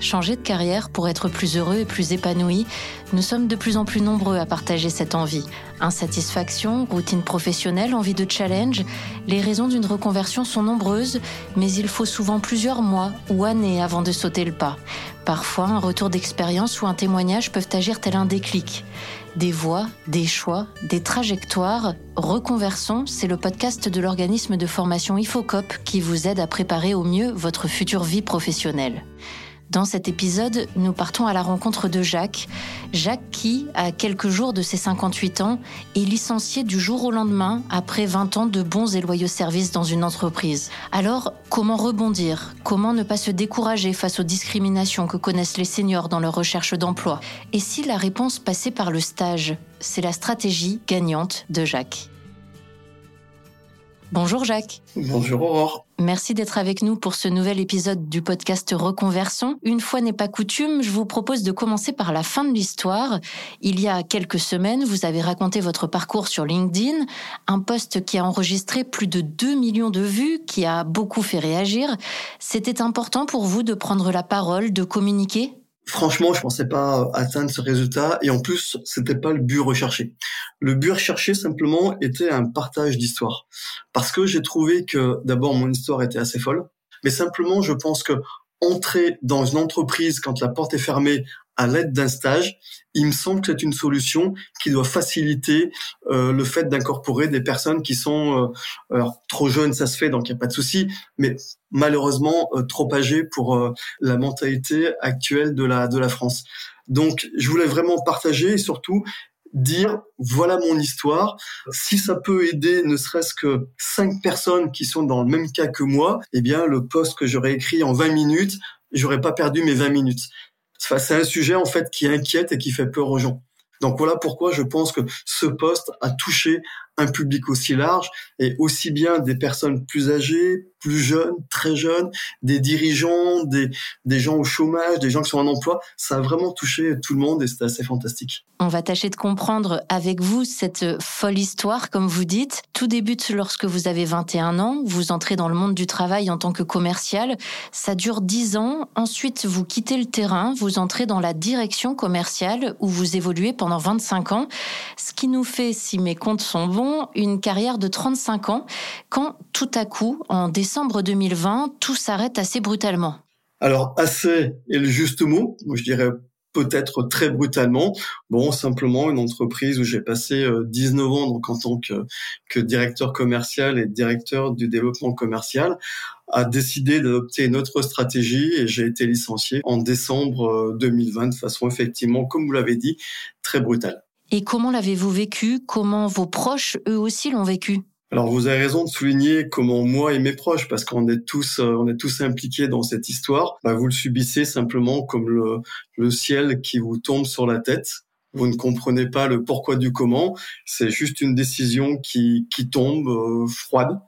changer de carrière pour être plus heureux et plus épanoui, nous sommes de plus en plus nombreux à partager cette envie. Insatisfaction, routine professionnelle, envie de challenge, les raisons d'une reconversion sont nombreuses, mais il faut souvent plusieurs mois ou années avant de sauter le pas. Parfois, un retour d'expérience ou un témoignage peuvent agir tel un déclic. Des voies, des choix, des trajectoires. Reconversion, c'est le podcast de l'organisme de formation IFOCOP qui vous aide à préparer au mieux votre future vie professionnelle. Dans cet épisode, nous partons à la rencontre de Jacques. Jacques qui, à quelques jours de ses 58 ans, est licencié du jour au lendemain après 20 ans de bons et loyaux services dans une entreprise. Alors, comment rebondir? Comment ne pas se décourager face aux discriminations que connaissent les seniors dans leur recherche d'emploi? Et si la réponse passait par le stage? C'est la stratégie gagnante de Jacques. Bonjour Jacques. Bonjour Aurore. Merci d'être avec nous pour ce nouvel épisode du podcast Reconversion. Une fois n'est pas coutume, je vous propose de commencer par la fin de l'histoire. Il y a quelques semaines, vous avez raconté votre parcours sur LinkedIn, un post qui a enregistré plus de 2 millions de vues, qui a beaucoup fait réagir. C'était important pour vous de prendre la parole, de communiquer? Franchement, je pensais pas atteindre ce résultat et en plus, c'était pas le but recherché. Le but recherché simplement était un partage d'histoire. Parce que j'ai trouvé que d'abord mon histoire était assez folle, mais simplement je pense que entrer dans une entreprise quand la porte est fermée à l'aide d'un stage, il me semble que c'est une solution qui doit faciliter euh, le fait d'incorporer des personnes qui sont euh, alors, trop jeunes, ça se fait, donc il n'y a pas de souci, mais malheureusement euh, trop âgées pour la mentalité actuelle de la de la France. Donc, je voulais vraiment partager et surtout dire voilà mon histoire. Si ça peut aider ne serait-ce que cinq personnes qui sont dans le même cas que moi, eh bien le poste que j'aurais écrit en 20 minutes, j'aurais pas perdu mes 20 minutes c'est un sujet en fait qui inquiète et qui fait peur aux gens. Donc voilà pourquoi je pense que ce poste a touché un public aussi large et aussi bien des personnes plus âgées, plus jeunes, très jeunes, des dirigeants, des, des gens au chômage, des gens qui sont en emploi. Ça a vraiment touché tout le monde et c'était assez fantastique. On va tâcher de comprendre avec vous cette folle histoire, comme vous dites. Tout débute lorsque vous avez 21 ans, vous entrez dans le monde du travail en tant que commercial. Ça dure 10 ans. Ensuite, vous quittez le terrain, vous entrez dans la direction commerciale où vous évoluez pendant 25 ans. Ce qui nous fait, si mes comptes sont bons, une carrière de 35 ans quand tout à coup, en décembre 2020, tout s'arrête assez brutalement. Alors, assez est le juste mot. Je dirais peut-être très brutalement. Bon, simplement une entreprise où j'ai passé 19 euh, ans donc en tant que, que directeur commercial et directeur du développement commercial a décidé d'adopter une autre stratégie et j'ai été licencié en décembre 2020 euh, de façon effectivement, comme vous l'avez dit, très brutale. Et comment l'avez-vous vécu? Comment vos proches, eux aussi, l'ont vécu? Alors vous avez raison de souligner comment moi et mes proches, parce qu'on est tous, euh, on est tous impliqués dans cette histoire. Bah, vous le subissez simplement comme le, le ciel qui vous tombe sur la tête. Vous ne comprenez pas le pourquoi du comment. C'est juste une décision qui, qui tombe euh, froide,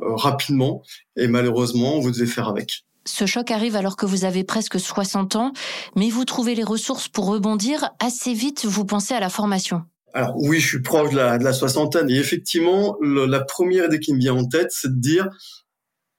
euh, rapidement, et malheureusement vous devez faire avec. Ce choc arrive alors que vous avez presque 60 ans, mais vous trouvez les ressources pour rebondir. Assez vite, vous pensez à la formation. Alors oui, je suis proche de la, soixantaine. Et effectivement, la première idée qui me vient en tête, c'est de dire,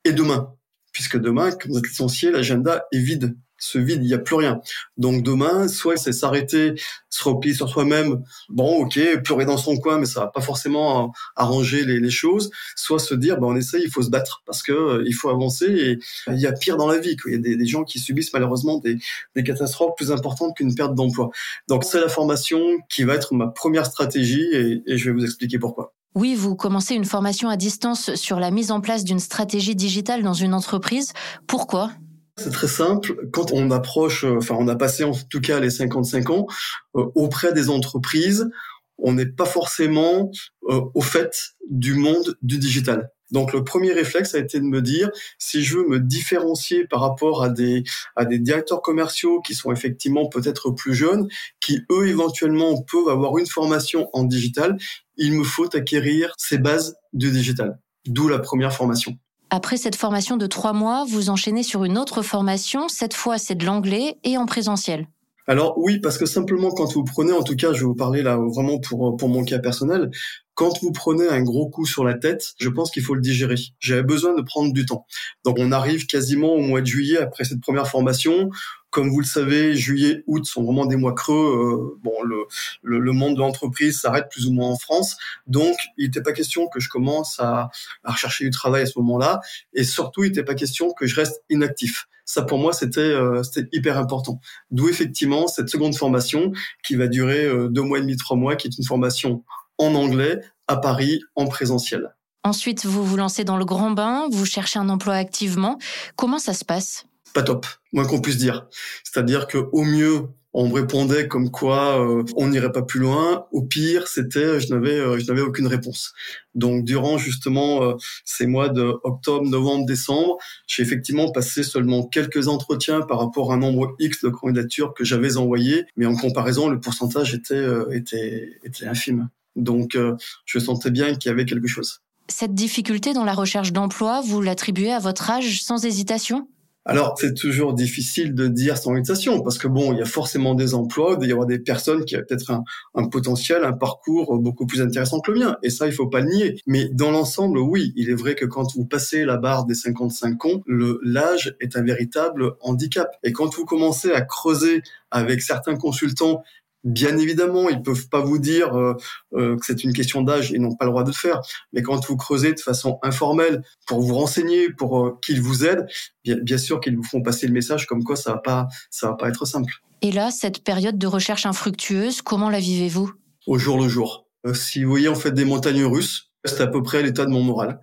et demain? Puisque demain, quand vous êtes licencié, l'agenda est vide ce vide, il n'y a plus rien. Donc demain, soit c'est s'arrêter, se replier sur soi-même, bon ok, pleurer dans son coin, mais ça va pas forcément arranger les, choses, soit se dire, ben, on essaye, il faut se battre, parce que euh, il faut avancer, et il y a pire dans la vie, il y a des, gens qui subissent malheureusement des, des catastrophes plus importantes qu'une perte d'emploi. Donc c'est la formation qui va être ma première stratégie, et, et je vais vous expliquer pourquoi. Oui, vous commencez une formation à distance sur la mise en place d'une stratégie digitale dans une entreprise. Pourquoi? C'est très simple. Quand on approche, euh, enfin, on a passé en tout cas les 55 ans euh, auprès des entreprises, on n'est pas forcément euh, au fait du monde du digital. Donc le premier réflexe a été de me dire si je veux me différencier par rapport à des à des directeurs commerciaux qui sont effectivement peut-être plus jeunes, qui eux éventuellement peuvent avoir une formation en digital, il me faut acquérir ces bases du digital. D'où la première formation. Après cette formation de trois mois, vous enchaînez sur une autre formation. Cette fois, c'est de l'anglais et en présentiel. Alors oui, parce que simplement quand vous prenez, en tout cas, je vais vous parler là vraiment pour pour mon cas personnel, quand vous prenez un gros coup sur la tête, je pense qu'il faut le digérer. J'avais besoin de prendre du temps. Donc on arrive quasiment au mois de juillet après cette première formation. Comme vous le savez, juillet, août sont vraiment des mois creux. bon, le, le, monde de l'entreprise s'arrête plus ou moins en France. Donc, il n'était pas question que je commence à, à rechercher du travail à ce moment-là. Et surtout, il n'était pas question que je reste inactif. Ça, pour moi, c'était euh, hyper important. D'où effectivement cette seconde formation qui va durer euh, deux mois et demi, trois mois, qui est une formation en anglais à Paris en présentiel. Ensuite, vous vous lancez dans le grand bain, vous cherchez un emploi activement. Comment ça se passe? Pas top, moins qu'on puisse dire. C'est-à-dire que au mieux, on me répondait comme quoi euh, on n'irait pas plus loin. Au pire, c'était je n'avais euh, je n'avais aucune réponse. Donc durant justement euh, ces mois de octobre, novembre, décembre, j'ai effectivement passé seulement quelques entretiens par rapport à un nombre X de candidatures que j'avais envoyées, mais en comparaison, le pourcentage était était était infime. Donc je sentais bien qu'il y avait quelque chose. Cette difficulté dans la recherche d'emploi, vous l'attribuez à votre âge sans hésitation? Alors, c'est toujours difficile de dire sans hésitation, parce que bon, il y a forcément des emplois, il y avoir des personnes qui ont peut-être un, potentiel, un parcours beaucoup plus intéressant que le mien, et ça, il faut pas le nier. Mais dans l'ensemble, oui, il est vrai que quand vous passez la barre des 55 ans, l'âge est un véritable handicap. Et quand vous commencez à creuser avec certains consultants Bien évidemment, ils peuvent pas vous dire euh, euh, que c'est une question d'âge, ils n'ont pas le droit de le faire. Mais quand vous creusez de façon informelle pour vous renseigner, pour euh, qu'ils vous aident, bien, bien sûr qu'ils vous font passer le message comme quoi ça va pas, ça va pas être simple. Et là, cette période de recherche infructueuse, comment la vivez-vous? Au jour le jour. si vous voyez en fait des montagnes russes, c'est à peu près l'état de mon moral.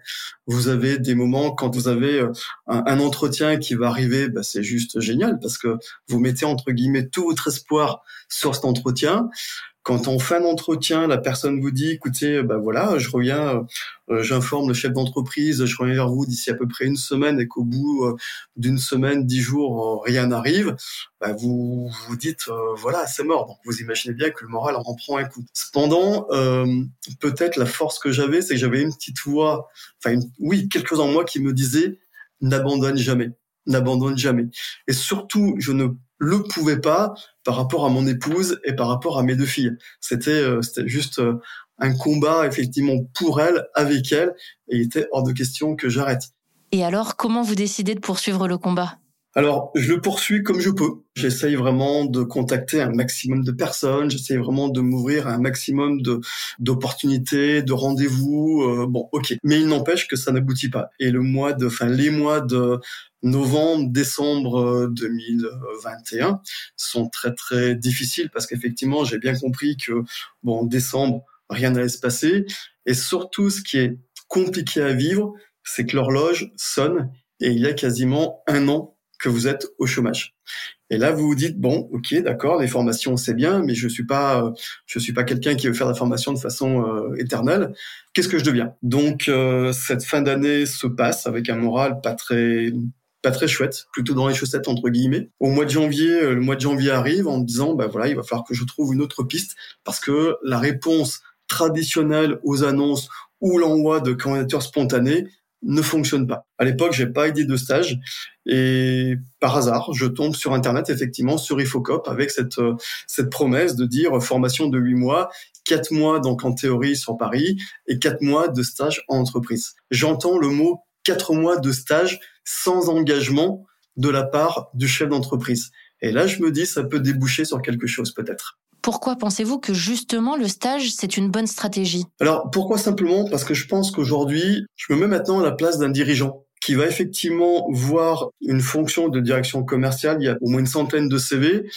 Vous avez des moments quand vous avez euh, un, entretien qui va arriver, bah, c'est juste génial parce que vous mettez entre guillemets tout votre espoir sur cet entretien. Quand en fin d'entretien, la personne vous dit, écoutez, ben voilà, je reviens, euh, j'informe le chef d'entreprise, je reviens vers vous d'ici à peu près une semaine et qu'au bout euh, d'une semaine, dix jours, rien n'arrive, bah, vous vous dites, voilà, c'est mort. Donc vous imaginez bien que le moral en prend un coup. Cependant, peut-être la force que j'avais, c'est que j'avais une petite voix, enfin oui, quelque chose en moi qui me disait, n'abandonne jamais, n'abandonne jamais. Et surtout, je ne le pouvait pas par rapport à mon épouse et par rapport à mes deux filles. C'était euh, c'était juste euh, un combat effectivement pour elles, avec elles, et il était hors de question que j'arrête. Et alors, comment vous décidez de poursuivre le combat? Alors, je le poursuis comme je peux. J'essaye vraiment de contacter un maximum de personnes. J'essaye vraiment de m'ouvrir à un maximum de d'opportunités, de rendez-vous. Euh, bon, ok. Mais il n'empêche que ça n'aboutit pas. Et le mois de, enfin, les mois de novembre, décembre 2021 euh, sont très très difficiles parce qu'effectivement, j'ai bien compris que bon, décembre, rien n'allait se passer. Et surtout, ce qui est compliqué à vivre, c'est que l'horloge sonne et il y a quasiment un an que vous êtes au chômage. Et là, vous vous dites bon, ok, d'accord, les formations c'est bien, mais je suis pas, je suis pas quelqu'un qui veut faire la formation de façon euh, éternelle. Qu'est-ce que je deviens? Donc euh, cette fin d'année se passe avec un moral pas très pas très chouette, plutôt dans les chaussettes entre guillemets. Au mois de janvier, euh, le mois de janvier arrive en me disant bah voilà, il va falloir que je trouve une autre piste parce que la réponse traditionnelle aux annonces ou l'envoi de candidatures spontanées ne fonctionne pas. À l'époque, j'ai pas idée de stage et par hasard, je tombe sur internet effectivement sur Ifocop avec cette euh, cette promesse de dire formation de huit mois, quatre mois donc en théorie sur Paris et quatre mois de stage en entreprise. J'entends le mot quatre mois de stage sans engagement de la part du chef d'entreprise. Et là, je me dis, ça peut déboucher sur quelque chose peut-être. Pourquoi pensez-vous que justement le stage, c'est une bonne stratégie? Alors, pourquoi simplement? Parce que je pense qu'aujourd'hui, je me mets maintenant à la place d'un dirigeant qui va effectivement voir une fonction de direction commerciale, il y a au moins une centaine de CV.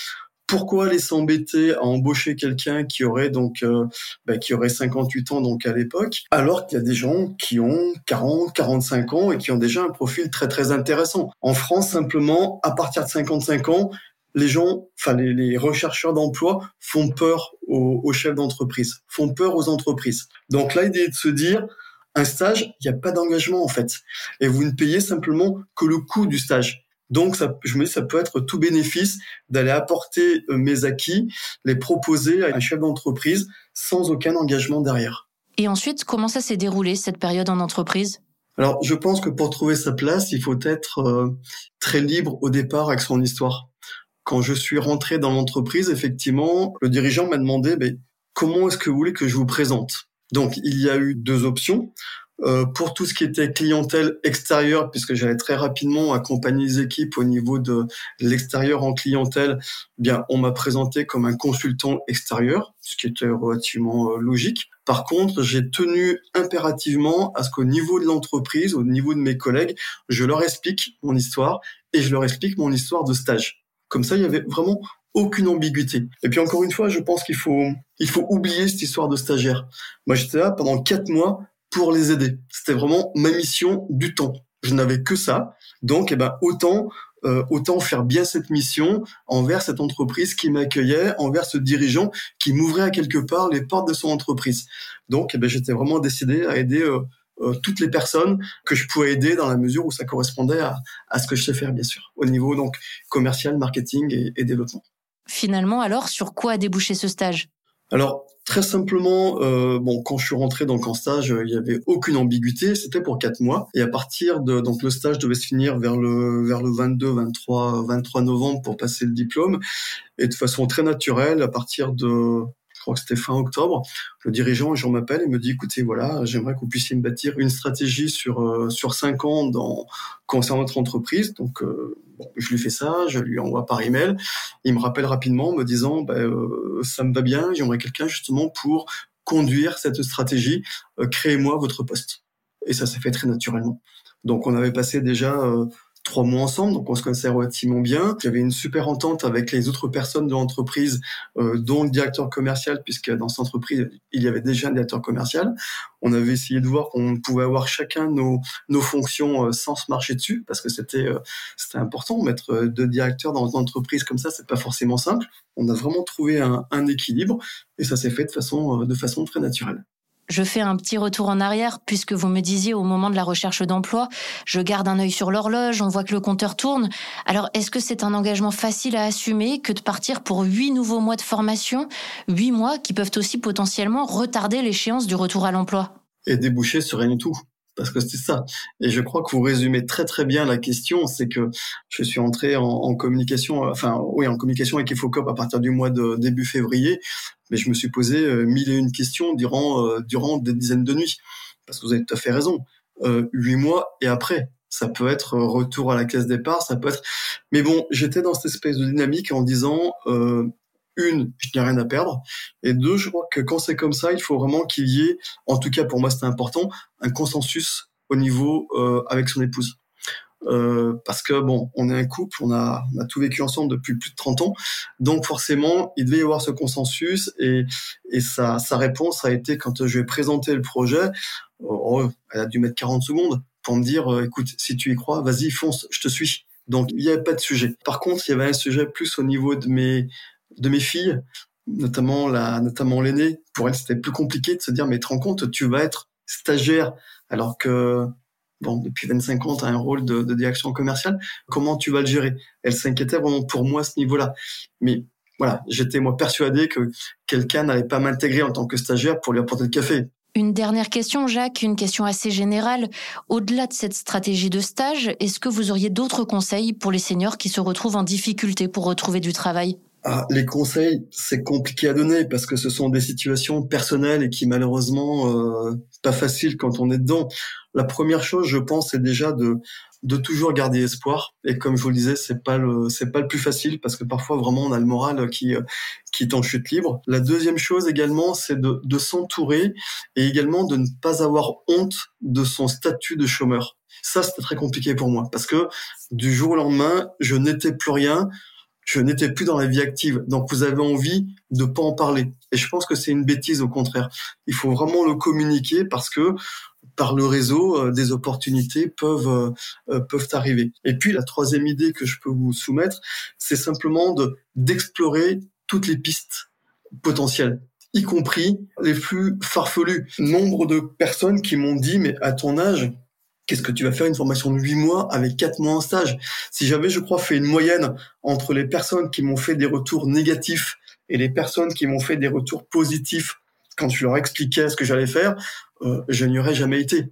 Pourquoi aller s'embêter à embaucher quelqu'un qui aurait donc euh, bah, qui aurait 58 ans donc à l'époque, alors qu'il y a des gens qui ont 40, 45 ans et qui ont déjà un profil très très intéressant? En France simplement, à partir de 55 ans, les gens, enfin les, rechercheurs d'emploi font peur aux, chefs d'entreprise, font peur aux entreprises. Donc là, l'idée est de se dire, un stage, il n'y a pas d'engagement en fait, et vous ne payez simplement que le coût du stage. Donc, ça, je me dis, ça peut être tout bénéfice d'aller apporter euh, mes acquis, les proposer à un chef d'entreprise sans aucun engagement derrière. Et ensuite, comment ça s'est déroulé cette période en entreprise? Alors, je pense que pour trouver sa place, il faut être euh, très libre au départ avec son histoire. Quand je suis rentré dans l'entreprise, effectivement, le dirigeant m'a demandé comment est-ce que vous voulez que je vous présente? Donc, il y a eu deux options. Euh, pour tout ce qui était clientèle extérieure, puisque j'allais très rapidement accompagner les équipes au niveau de l'extérieur en clientèle, eh bien on m'a présenté comme un consultant extérieur, ce qui était relativement euh, logique. Par contre, j'ai tenu impérativement à ce qu'au niveau de l'entreprise, au niveau de mes collègues, je leur explique mon histoire et je leur explique mon histoire de stage. Comme ça, il y avait vraiment aucune ambiguïté. Et puis encore une fois, je pense qu'il faut il faut oublier cette histoire de stagiaire. Moi, j'étais là pendant quatre mois pour les aider. C'était vraiment ma mission du temps. Je n'avais que ça. Donc, eh ben, autant euh, autant faire bien cette mission envers cette entreprise qui m'accueillait, envers ce dirigeant qui m'ouvrait à quelque part les portes de son entreprise. Donc, eh ben, j'étais vraiment décidé à aider euh, euh, toutes les personnes que je pouvais aider dans la mesure où ça correspondait à, à ce que je sais faire, bien sûr, au niveau donc commercial, marketing et, et développement. Finalement, alors, sur quoi a débouché ce stage? Alors très simplement, euh, bon, quand je suis rentré donc en stage, il y avait aucune ambiguïté. C'était pour quatre mois et à partir de donc le stage devait se finir vers le vers le 22, 23, 23 novembre pour passer le diplôme et de façon très naturelle à partir de je crois que c'était fin octobre, le dirigeant un jour m'appelle et me dit écoutez voilà j'aimerais que vous puissiez me bâtir une stratégie sur euh, sur cinq ans dans concernant notre entreprise. Donc euh, je lui fais ça je lui envoie par email. Il me rappelle rapidement me disant bah, euh, ça me va bien j'aimerais quelqu'un justement pour conduire cette stratégie euh, créez-moi votre poste. Et ça s'est fait très naturellement. Donc on avait passé déjà trois mois ensemble, donc on se connaissait relativement bien. J'avais une super entente avec les autres personnes de l'entreprise, euh, dont le directeur commercial, puisque dans cette entreprise, il y avait déjà un directeur commercial. On avait essayé de voir qu'on pouvait avoir chacun nos, nos fonctions euh, sans se marcher dessus, parce que c'était euh, important. Mettre euh, deux directeurs dans une entreprise comme ça, c'est pas forcément simple. On a vraiment trouvé un, un équilibre, et ça s'est fait de façon, de façon très naturelle. Je fais un petit retour en arrière puisque vous me disiez au moment de la recherche d'emploi, je garde un œil sur l'horloge, on voit que le compteur tourne. Alors est-ce que c'est un engagement facile à assumer que de partir pour huit nouveaux mois de formation, huit mois qui peuvent aussi potentiellement retarder l'échéance du retour à l'emploi? Et déboucher sur rien du tout parce que c'est ça. Et je crois que vous résumez très très bien la question, c'est que je suis entré en, en, communication, enfin oui, en communication avec Infocop à partir du mois de début février, mais je me suis posé euh, mille et une questions durant euh, durant des dizaines de nuits, parce que vous avez tout à fait raison. Euh, huit mois et après, ça peut être retour à la case départ, ça peut être. Mais bon, j'étais dans cette espèce de dynamique en disant. Euh, une, je n'ai rien à perdre. Et deux, je crois que quand c'est comme ça, il faut vraiment qu'il y ait, en tout cas pour moi c'était important, un consensus au niveau euh, avec son épouse. Euh, parce que bon, on est un couple, on a, on a tout vécu ensemble depuis plus de 30 ans, donc forcément, il devait y avoir ce consensus et, et sa, sa réponse a été quand je lui ai présenté le projet, oh, elle a dû mettre 40 secondes pour me dire, euh, écoute, si tu y crois, vas-y, fonce, je te suis. Donc il n'y avait pas de sujet. Par contre, il y avait un sujet plus au niveau de mes de mes filles, notamment la, notamment l'aînée. Pour elle, c'était plus compliqué de se dire, mais te rends compte, tu vas être stagiaire, alors que, bon, depuis 25 ans, tu as un rôle de, de, direction commerciale. Comment tu vas le gérer? Elle s'inquiétait vraiment pour moi à ce niveau-là. Mais voilà, j'étais moi persuadé que quelqu'un n'allait pas m'intégrer en tant que stagiaire pour lui apporter le café. Une dernière question, Jacques, une question assez générale. Au-delà de cette stratégie de stage, est-ce que vous auriez d'autres conseils pour les seniors qui se retrouvent en difficulté pour retrouver du travail? Ah, les conseils, c'est compliqué à donner parce que ce sont des situations personnelles et qui malheureusement euh, pas faciles quand on est dedans. La première chose, je pense, c'est déjà de de toujours garder espoir. Et comme je vous le disais, c'est pas le c'est pas le plus facile parce que parfois vraiment on a le moral qui qui est en chute libre. La deuxième chose également, c'est de de s'entourer et également de ne pas avoir honte de son statut de chômeur. Ça, c'était très compliqué pour moi parce que du jour au lendemain, je n'étais plus rien je n'étais plus dans la vie active. Donc vous avez envie de pas en parler. Et je pense que c'est une bêtise au contraire. Il faut vraiment le communiquer parce que par le réseau, euh, des opportunités peuvent euh, euh, peuvent arriver. Et puis la troisième idée que je peux vous soumettre, c'est simplement de d'explorer toutes les pistes potentielles y compris les plus farfelus. Nombre de personnes qui m'ont dit, mais à ton âge, Qu'est-ce que tu vas faire une formation de huit mois avec quatre mois en stage? Si j'avais, je crois, fait une moyenne entre les personnes qui m'ont fait des retours négatifs et les personnes qui m'ont fait des retours positifs quand je leur expliquais ce que j'allais faire, euh, je n'y aurais jamais été.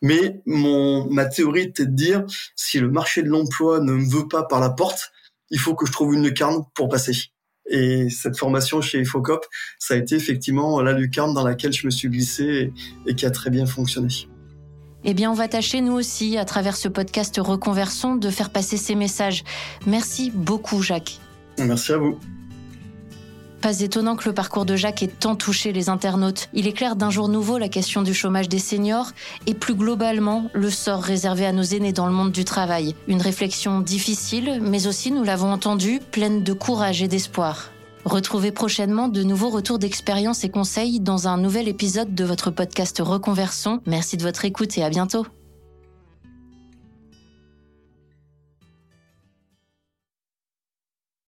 Mais mon ma théorie était de dire si le marché de l'emploi ne me veut pas par la porte, il faut que je trouve une lucarne pour passer. Et cette formation chez Infocop, ça a été effectivement la lucarne dans laquelle je me suis glissé et qui a très bien fonctionné. Eh bien, on va tâcher, nous aussi, à travers ce podcast Reconversion, de faire passer ces messages. Merci beaucoup, Jacques. Merci à vous. Pas étonnant que le parcours de Jacques ait tant touché les internautes. Il éclaire d'un jour nouveau la question du chômage des seniors et plus globalement le sort réservé à nos aînés dans le monde du travail. Une réflexion difficile, mais aussi, nous l'avons entendu, pleine de courage et d'espoir. Retrouvez prochainement de nouveaux retours d'expérience et conseils dans un nouvel épisode de votre podcast Reconversion. Merci de votre écoute et à bientôt.